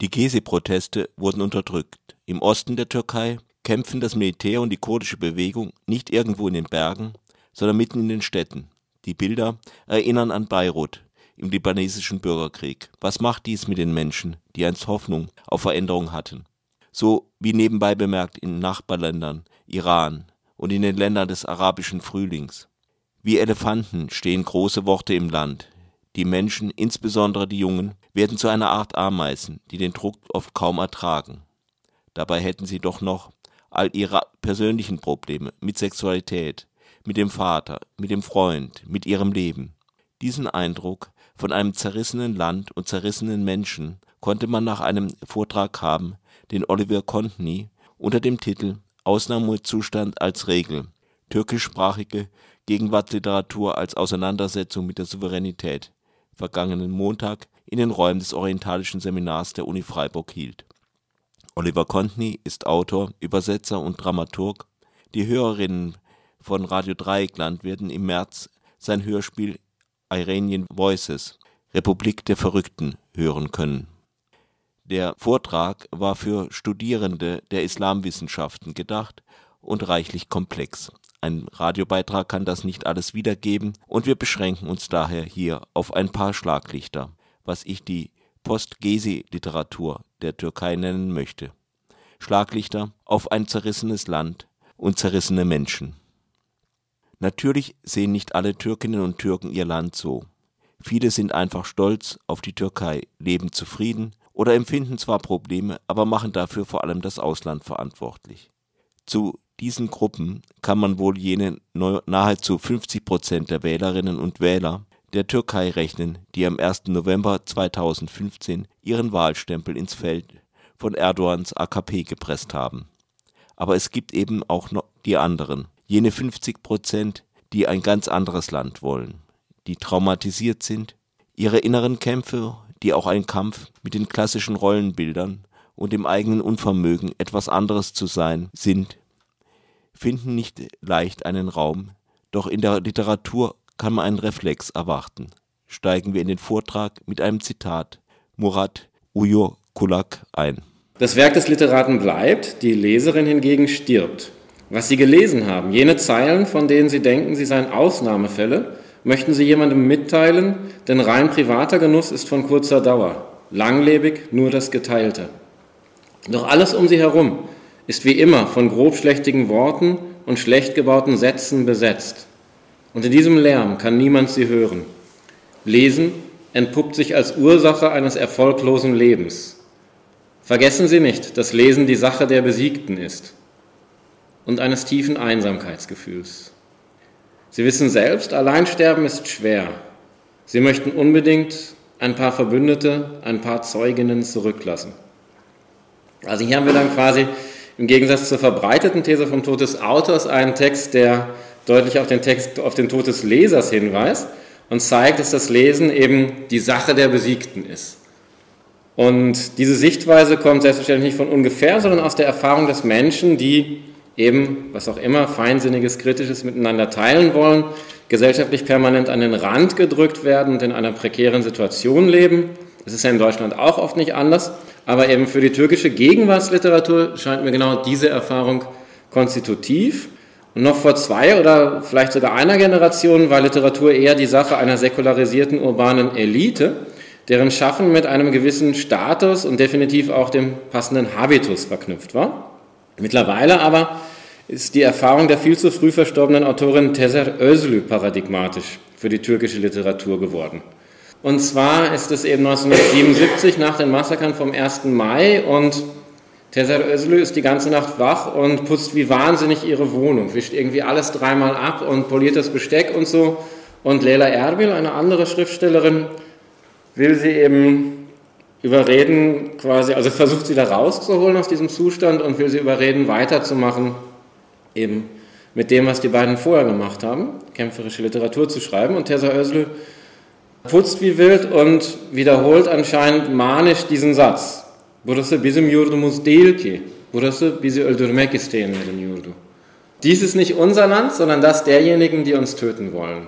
Die Gezi-Proteste wurden unterdrückt. Im Osten der Türkei kämpfen das Militär und die kurdische Bewegung nicht irgendwo in den Bergen, sondern mitten in den Städten. Die Bilder erinnern an Beirut im libanesischen Bürgerkrieg. Was macht dies mit den Menschen, die einst Hoffnung auf Veränderung hatten? So wie nebenbei bemerkt in Nachbarländern, Iran und in den Ländern des arabischen Frühlings. Wie Elefanten stehen große Worte im Land. Die Menschen, insbesondere die Jungen, werden zu einer Art Ameisen, die den Druck oft kaum ertragen. Dabei hätten sie doch noch all ihre persönlichen Probleme mit Sexualität, mit dem Vater, mit dem Freund, mit ihrem Leben. Diesen Eindruck von einem zerrissenen Land und zerrissenen Menschen konnte man nach einem Vortrag haben, den Oliver Contney unter dem Titel Ausnahmezustand als Regel türkischsprachige Gegenwartsliteratur als Auseinandersetzung mit der Souveränität vergangenen Montag in den Räumen des Orientalischen Seminars der Uni Freiburg hielt. Oliver Contney ist Autor, Übersetzer und Dramaturg. Die Hörerinnen von Radio Dreieckland werden im März sein Hörspiel Iranian Voices Republik der Verrückten hören können. Der Vortrag war für Studierende der Islamwissenschaften gedacht und reichlich komplex. Ein Radiobeitrag kann das nicht alles wiedergeben und wir beschränken uns daher hier auf ein paar Schlaglichter was ich die Post-Gezi-Literatur der Türkei nennen möchte. Schlaglichter auf ein zerrissenes Land und zerrissene Menschen. Natürlich sehen nicht alle Türkinnen und Türken ihr Land so. Viele sind einfach stolz auf die Türkei, leben zufrieden oder empfinden zwar Probleme, aber machen dafür vor allem das Ausland verantwortlich. Zu diesen Gruppen kann man wohl jene nahezu 50 Prozent der Wählerinnen und Wähler der Türkei rechnen, die am 1. November 2015 ihren Wahlstempel ins Feld von Erdogans AKP gepresst haben. Aber es gibt eben auch noch die anderen, jene 50 Prozent, die ein ganz anderes Land wollen, die traumatisiert sind, ihre inneren Kämpfe, die auch ein Kampf mit den klassischen Rollenbildern und dem eigenen Unvermögen, etwas anderes zu sein, sind, finden nicht leicht einen Raum, doch in der Literatur kann man einen Reflex erwarten. Steigen wir in den Vortrag mit einem Zitat Murat Kulak ein. Das Werk des Literaten bleibt, die Leserin hingegen stirbt. Was Sie gelesen haben, jene Zeilen, von denen Sie denken, sie seien Ausnahmefälle, möchten Sie jemandem mitteilen, denn rein privater Genuss ist von kurzer Dauer, langlebig nur das Geteilte. Doch alles um Sie herum ist wie immer von grobschlächtigen Worten und schlecht gebauten Sätzen besetzt. Und in diesem Lärm kann niemand sie hören. Lesen entpuppt sich als Ursache eines erfolglosen Lebens. Vergessen Sie nicht, dass Lesen die Sache der Besiegten ist und eines tiefen Einsamkeitsgefühls. Sie wissen selbst, Alleinsterben ist schwer. Sie möchten unbedingt ein paar Verbündete, ein paar Zeuginnen zurücklassen. Also hier haben wir dann quasi im Gegensatz zur verbreiteten These vom Tod des Autors einen Text, der deutlich auf den Text, auf den Tod des Lesers hinweist und zeigt, dass das Lesen eben die Sache der Besiegten ist. Und diese Sichtweise kommt selbstverständlich nicht von ungefähr, sondern aus der Erfahrung des Menschen, die eben, was auch immer, feinsinniges, kritisches miteinander teilen wollen, gesellschaftlich permanent an den Rand gedrückt werden und in einer prekären Situation leben. Das ist ja in Deutschland auch oft nicht anders, aber eben für die türkische Gegenwartsliteratur scheint mir genau diese Erfahrung konstitutiv. Noch vor zwei oder vielleicht sogar einer Generation war Literatur eher die Sache einer säkularisierten urbanen Elite, deren Schaffen mit einem gewissen Status und definitiv auch dem passenden Habitus verknüpft war. Mittlerweile aber ist die Erfahrung der viel zu früh verstorbenen Autorin Tezer Özlü paradigmatisch für die türkische Literatur geworden. Und zwar ist es eben 1977 nach den Massakern vom 1. Mai und Teser Özlü ist die ganze Nacht wach und putzt wie wahnsinnig ihre Wohnung, wischt irgendwie alles dreimal ab und poliert das Besteck und so. Und Leila Erbil, eine andere Schriftstellerin, will sie eben überreden, quasi, also versucht sie da rauszuholen aus diesem Zustand und will sie überreden, weiterzumachen, eben mit dem, was die beiden vorher gemacht haben, kämpferische Literatur zu schreiben. Und Tessa Özlü putzt wie wild und wiederholt anscheinend manisch diesen Satz. Burası bizim yurdumuz değil ki. Burası bizi öldürmek isteyenlerin yurdu. Dies ist nicht unser Land, sondern das derjenigen, die uns töten wollen.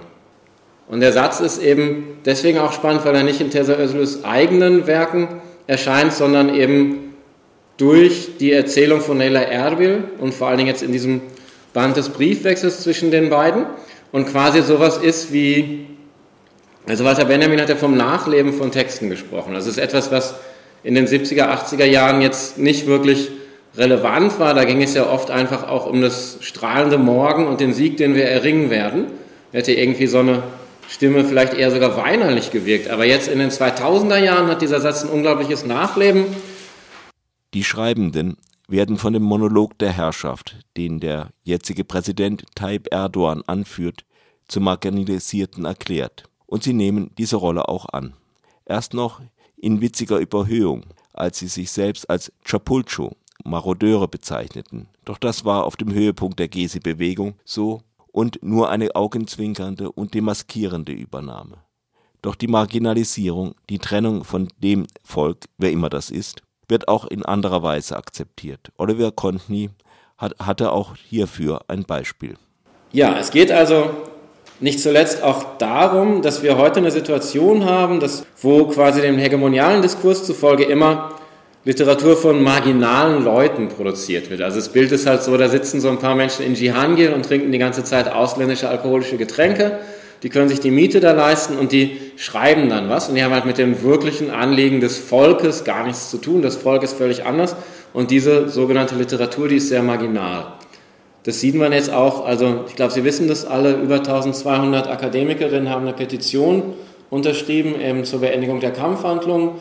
Und der Satz ist eben deswegen auch spannend, weil er nicht in Özlüs eigenen Werken erscheint, sondern eben durch die Erzählung von Leila Erbil und vor allen Dingen jetzt in diesem Band des Briefwechsels zwischen den beiden und quasi sowas ist wie, also Walter Benjamin hat ja vom Nachleben von Texten gesprochen. Es ist etwas, was in den 70er, 80er Jahren jetzt nicht wirklich relevant war. Da ging es ja oft einfach auch um das strahlende Morgen und den Sieg, den wir erringen werden. Hätte irgendwie so eine Stimme vielleicht eher sogar weinerlich gewirkt. Aber jetzt in den 2000er Jahren hat dieser Satz ein unglaubliches Nachleben. Die Schreibenden werden von dem Monolog der Herrschaft, den der jetzige Präsident Tayyip Erdogan anführt, zum Marginalisierten erklärt. Und sie nehmen diese Rolle auch an. Erst noch in witziger Überhöhung, als sie sich selbst als Chapulcho, Marodeure bezeichneten. Doch das war auf dem Höhepunkt der Gesi-Bewegung so und nur eine augenzwinkernde und demaskierende Übernahme. Doch die Marginalisierung, die Trennung von dem Volk, wer immer das ist, wird auch in anderer Weise akzeptiert. Oliver Contney hat, hatte auch hierfür ein Beispiel. Ja, es geht also nicht zuletzt auch darum, dass wir heute eine Situation haben, dass, wo quasi dem hegemonialen Diskurs zufolge immer Literatur von marginalen Leuten produziert wird. Also das Bild ist halt so, da sitzen so ein paar Menschen in Jihangir und trinken die ganze Zeit ausländische alkoholische Getränke. Die können sich die Miete da leisten und die schreiben dann was. Und die haben halt mit dem wirklichen Anliegen des Volkes gar nichts zu tun. Das Volk ist völlig anders. Und diese sogenannte Literatur, die ist sehr marginal. Das sieht man jetzt auch, also ich glaube, Sie wissen das alle, über 1200 Akademikerinnen haben eine Petition unterschrieben eben zur Beendigung der Kampfhandlungen.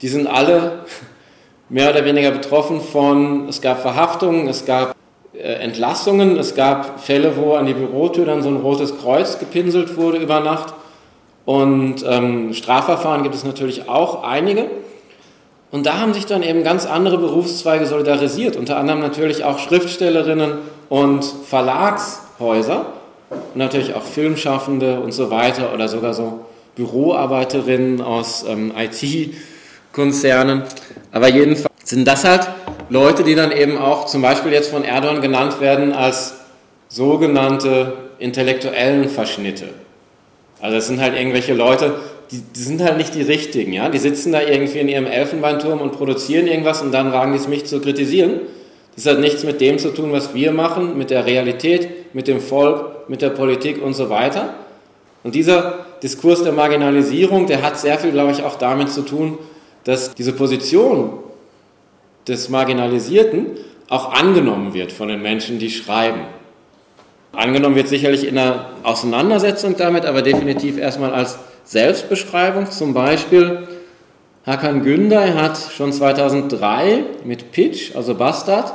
Die sind alle mehr oder weniger betroffen von, es gab Verhaftungen, es gab äh, Entlassungen, es gab Fälle, wo an die Bürotür dann so ein rotes Kreuz gepinselt wurde über Nacht. Und ähm, Strafverfahren gibt es natürlich auch einige. Und da haben sich dann eben ganz andere Berufszweige solidarisiert, unter anderem natürlich auch Schriftstellerinnen und Verlagshäuser und natürlich auch Filmschaffende und so weiter oder sogar so Büroarbeiterinnen aus ähm, IT-Konzernen. Aber jedenfalls sind das halt Leute, die dann eben auch zum Beispiel jetzt von Erdogan genannt werden als sogenannte intellektuellen Verschnitte. Also es sind halt irgendwelche Leute, die, die, sind halt nicht die richtigen, ja. Die sitzen da irgendwie in ihrem Elfenbeinturm und produzieren irgendwas und dann wagen die es mich zu kritisieren. Das hat nichts mit dem zu tun, was wir machen, mit der Realität, mit dem Volk, mit der Politik und so weiter. Und dieser Diskurs der Marginalisierung, der hat sehr viel, glaube ich, auch damit zu tun, dass diese Position des Marginalisierten auch angenommen wird von den Menschen, die schreiben. Angenommen wird sicherlich in einer Auseinandersetzung damit, aber definitiv erstmal als Selbstbeschreibung. Zum Beispiel Hakan Günday hat schon 2003 mit Pitch, also Bastard,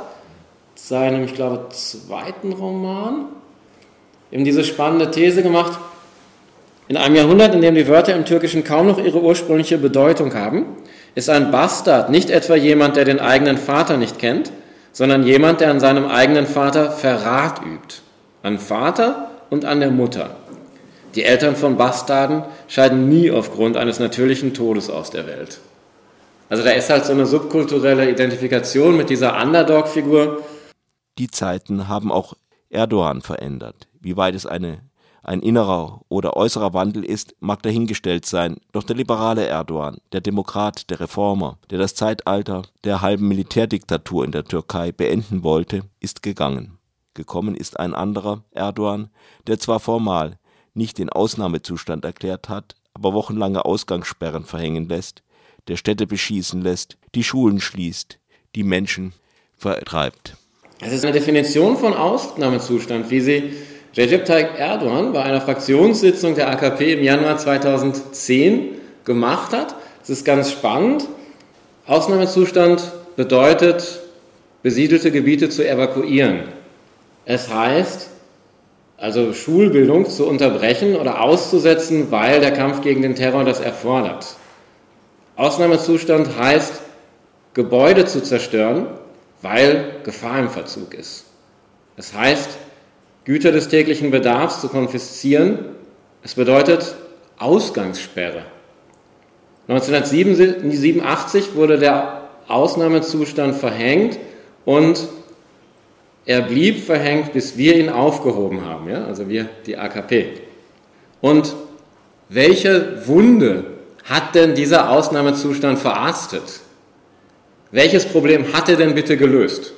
seinem, ich glaube, zweiten Roman, eben diese spannende These gemacht, in einem Jahrhundert, in dem die Wörter im Türkischen kaum noch ihre ursprüngliche Bedeutung haben, ist ein Bastard nicht etwa jemand, der den eigenen Vater nicht kennt, sondern jemand, der an seinem eigenen Vater Verrat übt. An Vater und an der Mutter. Die Eltern von Bastarden scheiden nie aufgrund eines natürlichen Todes aus der Welt. Also da ist halt so eine subkulturelle Identifikation mit dieser Underdog-Figur. Die Zeiten haben auch Erdogan verändert. Wie weit es eine ein innerer oder äußerer Wandel ist, mag dahingestellt sein, doch der liberale Erdogan, der Demokrat, der Reformer, der das Zeitalter der halben Militärdiktatur in der Türkei beenden wollte, ist gegangen. Gekommen ist ein anderer Erdogan, der zwar formal nicht den Ausnahmezustand erklärt hat, aber wochenlange Ausgangssperren verhängen lässt, der Städte beschießen lässt, die Schulen schließt, die Menschen vertreibt. Es ist eine Definition von Ausnahmezustand, wie sie Recep Tayyip Erdogan bei einer Fraktionssitzung der AKP im Januar 2010 gemacht hat. Es ist ganz spannend. Ausnahmezustand bedeutet, besiedelte Gebiete zu evakuieren. Es heißt, also Schulbildung zu unterbrechen oder auszusetzen, weil der Kampf gegen den Terror das erfordert. Ausnahmezustand heißt, Gebäude zu zerstören, weil Gefahr im Verzug ist. Es heißt, Güter des täglichen Bedarfs zu konfiszieren. Es bedeutet Ausgangssperre. 1987 wurde der Ausnahmezustand verhängt und er blieb verhängt, bis wir ihn aufgehoben haben, ja? also wir, die AKP. Und welche Wunde hat denn dieser Ausnahmezustand verarztet? Welches Problem hat er denn bitte gelöst?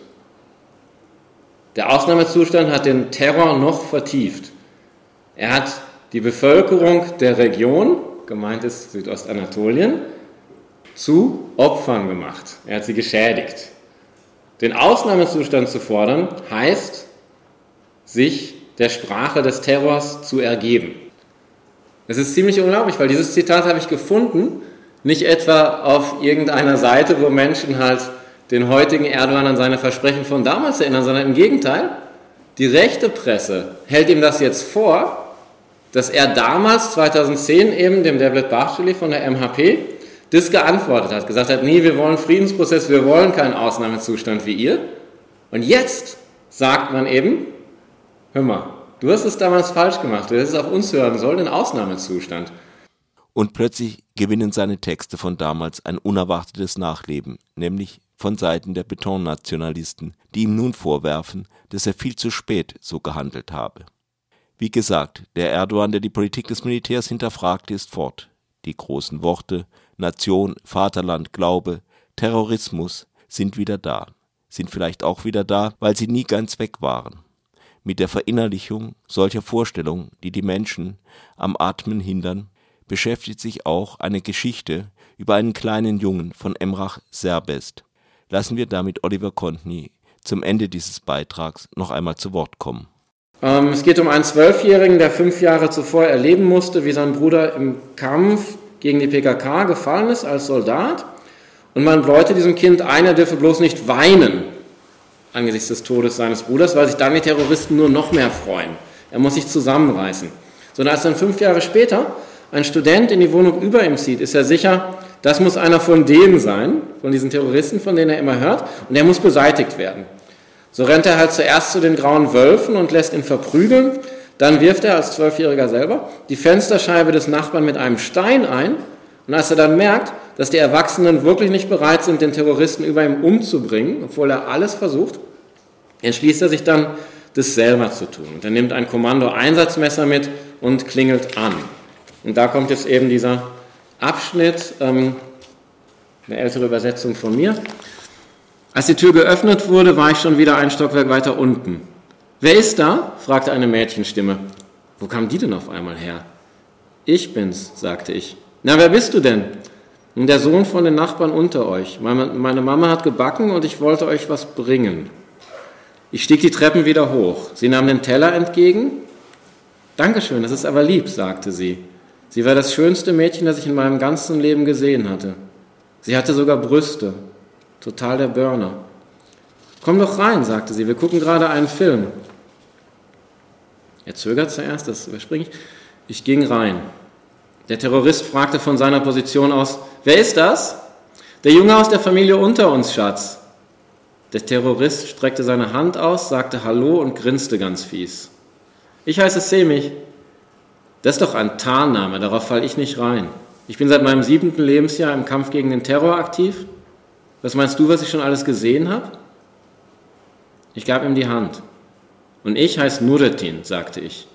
Der Ausnahmezustand hat den Terror noch vertieft. Er hat die Bevölkerung der Region, gemeint ist Südostanatolien, zu Opfern gemacht. Er hat sie geschädigt. Den Ausnahmezustand zu fordern, heißt, sich der Sprache des Terrors zu ergeben. Das ist ziemlich unglaublich, weil dieses Zitat habe ich gefunden, nicht etwa auf irgendeiner Seite, wo Menschen halt den heutigen Erdogan an seine Versprechen von damals erinnern, sondern im Gegenteil, die rechte Presse hält ihm das jetzt vor, dass er damals, 2010, eben dem Devlet Bahçeli von der MHP, das geantwortet hat, gesagt hat, nee, wir wollen Friedensprozess, wir wollen keinen Ausnahmezustand wie ihr. Und jetzt sagt man eben, hör mal, du hast es damals falsch gemacht, du hättest auf uns hören sollen, den Ausnahmezustand. Und plötzlich gewinnen seine Texte von damals ein unerwartetes Nachleben, nämlich von Seiten der Betonnationalisten, die ihm nun vorwerfen, dass er viel zu spät so gehandelt habe. Wie gesagt, der Erdogan, der die Politik des Militärs hinterfragte, ist fort. Die großen Worte Nation, Vaterland, Glaube, Terrorismus sind wieder da, sind vielleicht auch wieder da, weil sie nie ganz weg waren. Mit der Verinnerlichung solcher Vorstellungen, die die Menschen am Atmen hindern, beschäftigt sich auch eine Geschichte über einen kleinen Jungen von Emrach Serbest. Lassen wir damit Oliver Kontny zum Ende dieses Beitrags noch einmal zu Wort kommen. Ähm, es geht um einen Zwölfjährigen, der fünf Jahre zuvor erleben musste, wie sein Bruder im Kampf gegen die PKK gefallen ist als Soldat. Und man wollte diesem Kind ein, er dürfe bloß nicht weinen angesichts des Todes seines Bruders, weil sich dann die Terroristen nur noch mehr freuen. Er muss sich zusammenreißen. Sondern als dann fünf Jahre später ein Student in die Wohnung über ihm zieht, ist er sicher, das muss einer von denen sein, von diesen Terroristen, von denen er immer hört, und er muss beseitigt werden. So rennt er halt zuerst zu den grauen Wölfen und lässt ihn verprügeln, dann wirft er als Zwölfjähriger selber die Fensterscheibe des Nachbarn mit einem Stein ein. Und als er dann merkt, dass die Erwachsenen wirklich nicht bereit sind, den Terroristen über ihm umzubringen, obwohl er alles versucht, entschließt er sich dann, das selber zu tun. Und er nimmt ein Kommando-Einsatzmesser mit und klingelt an. Und da kommt jetzt eben dieser Abschnitt, ähm, eine ältere Übersetzung von mir. Als die Tür geöffnet wurde, war ich schon wieder ein Stockwerk weiter unten. Wer ist da? fragte eine Mädchenstimme. Wo kam die denn auf einmal her? Ich bin's, sagte ich. Na, wer bist du denn? Der Sohn von den Nachbarn unter euch. Meine Mama hat gebacken und ich wollte euch was bringen. Ich stieg die Treppen wieder hoch. Sie nahm den Teller entgegen. Dankeschön, das ist aber lieb, sagte sie. Sie war das schönste Mädchen, das ich in meinem ganzen Leben gesehen hatte. Sie hatte sogar Brüste. Total der Burner. Komm doch rein, sagte sie, wir gucken gerade einen Film. Er zögert zuerst, das überspringe ich. Ich ging rein. Der Terrorist fragte von seiner Position aus, wer ist das? Der Junge aus der Familie unter uns, Schatz. Der Terrorist streckte seine Hand aus, sagte Hallo und grinste ganz fies. Ich heiße Semich. Das ist doch ein Tarnname, darauf falle ich nicht rein. Ich bin seit meinem siebenten Lebensjahr im Kampf gegen den Terror aktiv. Was meinst du, was ich schon alles gesehen habe? Ich gab ihm die Hand. Und ich heiße Nuretin, sagte ich.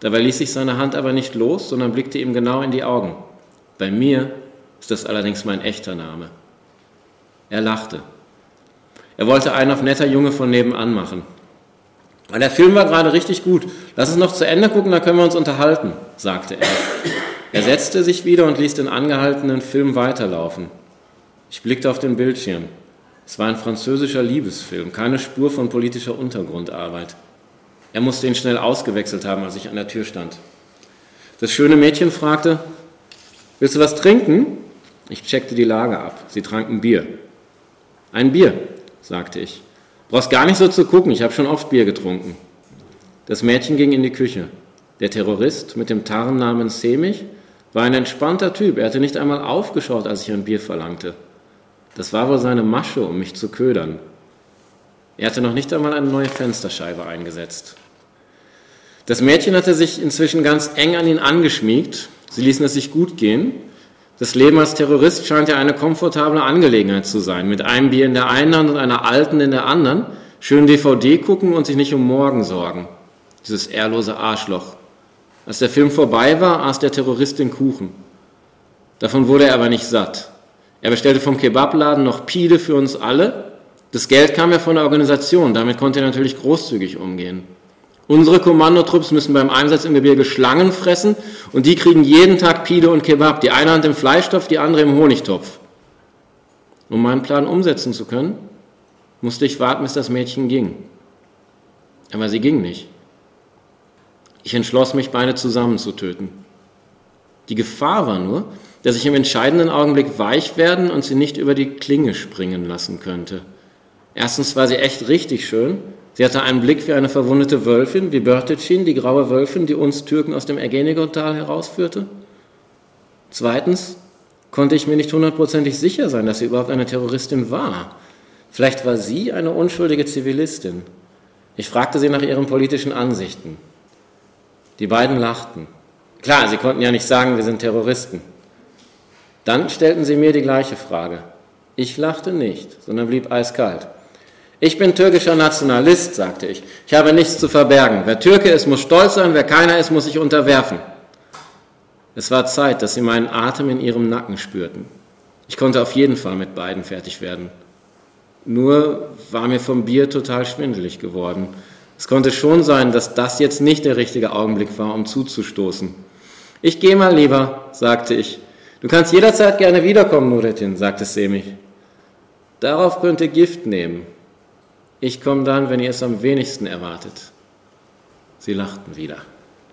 Dabei ließ sich seine Hand aber nicht los, sondern blickte ihm genau in die Augen. Bei mir ist das allerdings mein echter Name. Er lachte. Er wollte einen auf netter Junge von nebenan machen. Aber der Film war gerade richtig gut. Lass uns noch zu Ende gucken, dann können wir uns unterhalten, sagte er. Er setzte sich wieder und ließ den angehaltenen Film weiterlaufen. Ich blickte auf den Bildschirm. Es war ein französischer Liebesfilm, keine Spur von politischer Untergrundarbeit. Er musste ihn schnell ausgewechselt haben, als ich an der Tür stand. Das schöne Mädchen fragte, willst du was trinken? Ich checkte die Lage ab. Sie tranken Bier. Ein Bier, sagte ich. Brauchst gar nicht so zu gucken, ich habe schon oft Bier getrunken. Das Mädchen ging in die Küche. Der Terrorist mit dem Tarnnamen Semich war ein entspannter Typ. Er hatte nicht einmal aufgeschaut, als ich ein Bier verlangte. Das war wohl seine Masche, um mich zu ködern. Er hatte noch nicht einmal eine neue Fensterscheibe eingesetzt. Das Mädchen hatte sich inzwischen ganz eng an ihn angeschmiegt. Sie ließen es sich gut gehen. Das Leben als Terrorist scheint ja eine komfortable Angelegenheit zu sein. Mit einem Bier in der einen Hand und einer alten in der anderen. Schön DVD gucken und sich nicht um morgen sorgen. Dieses ehrlose Arschloch. Als der Film vorbei war, aß der Terrorist den Kuchen. Davon wurde er aber nicht satt. Er bestellte vom Kebabladen noch Pide für uns alle. Das Geld kam ja von der Organisation, damit konnte er natürlich großzügig umgehen. Unsere Kommandotrupps müssen beim Einsatz im Gebirge Schlangen fressen und die kriegen jeden Tag Pide und Kebab, die eine Hand im Fleischtopf, die andere im Honigtopf. Um meinen Plan umsetzen zu können, musste ich warten, bis das Mädchen ging. Aber sie ging nicht. Ich entschloss mich, beide zusammen zu töten. Die Gefahr war nur, dass ich im entscheidenden Augenblick weich werden und sie nicht über die Klinge springen lassen könnte. Erstens war sie echt richtig schön Sie hatte einen Blick wie eine verwundete Wölfin, wie Börtecin, die graue Wölfin, die uns Türken aus dem Ergenigotal herausführte. Zweitens konnte ich mir nicht hundertprozentig sicher sein, dass sie überhaupt eine Terroristin war. Vielleicht war sie eine unschuldige Zivilistin. Ich fragte sie nach ihren politischen Ansichten. Die beiden lachten. Klar, sie konnten ja nicht sagen, wir sind Terroristen. Dann stellten sie mir die gleiche Frage. Ich lachte nicht, sondern blieb eiskalt. Ich bin türkischer Nationalist, sagte ich. Ich habe nichts zu verbergen. Wer Türke ist, muss stolz sein, wer keiner ist, muss sich unterwerfen. Es war Zeit, dass sie meinen Atem in ihrem Nacken spürten. Ich konnte auf jeden Fall mit beiden fertig werden. Nur war mir vom Bier total schwindelig geworden. Es konnte schon sein, dass das jetzt nicht der richtige Augenblick war, um zuzustoßen. Ich gehe mal lieber, sagte ich. Du kannst jederzeit gerne wiederkommen, Nurettin, sagte Semih. Darauf könnte Gift nehmen. Ich komme dann, wenn ihr es am wenigsten erwartet. Sie lachten wieder.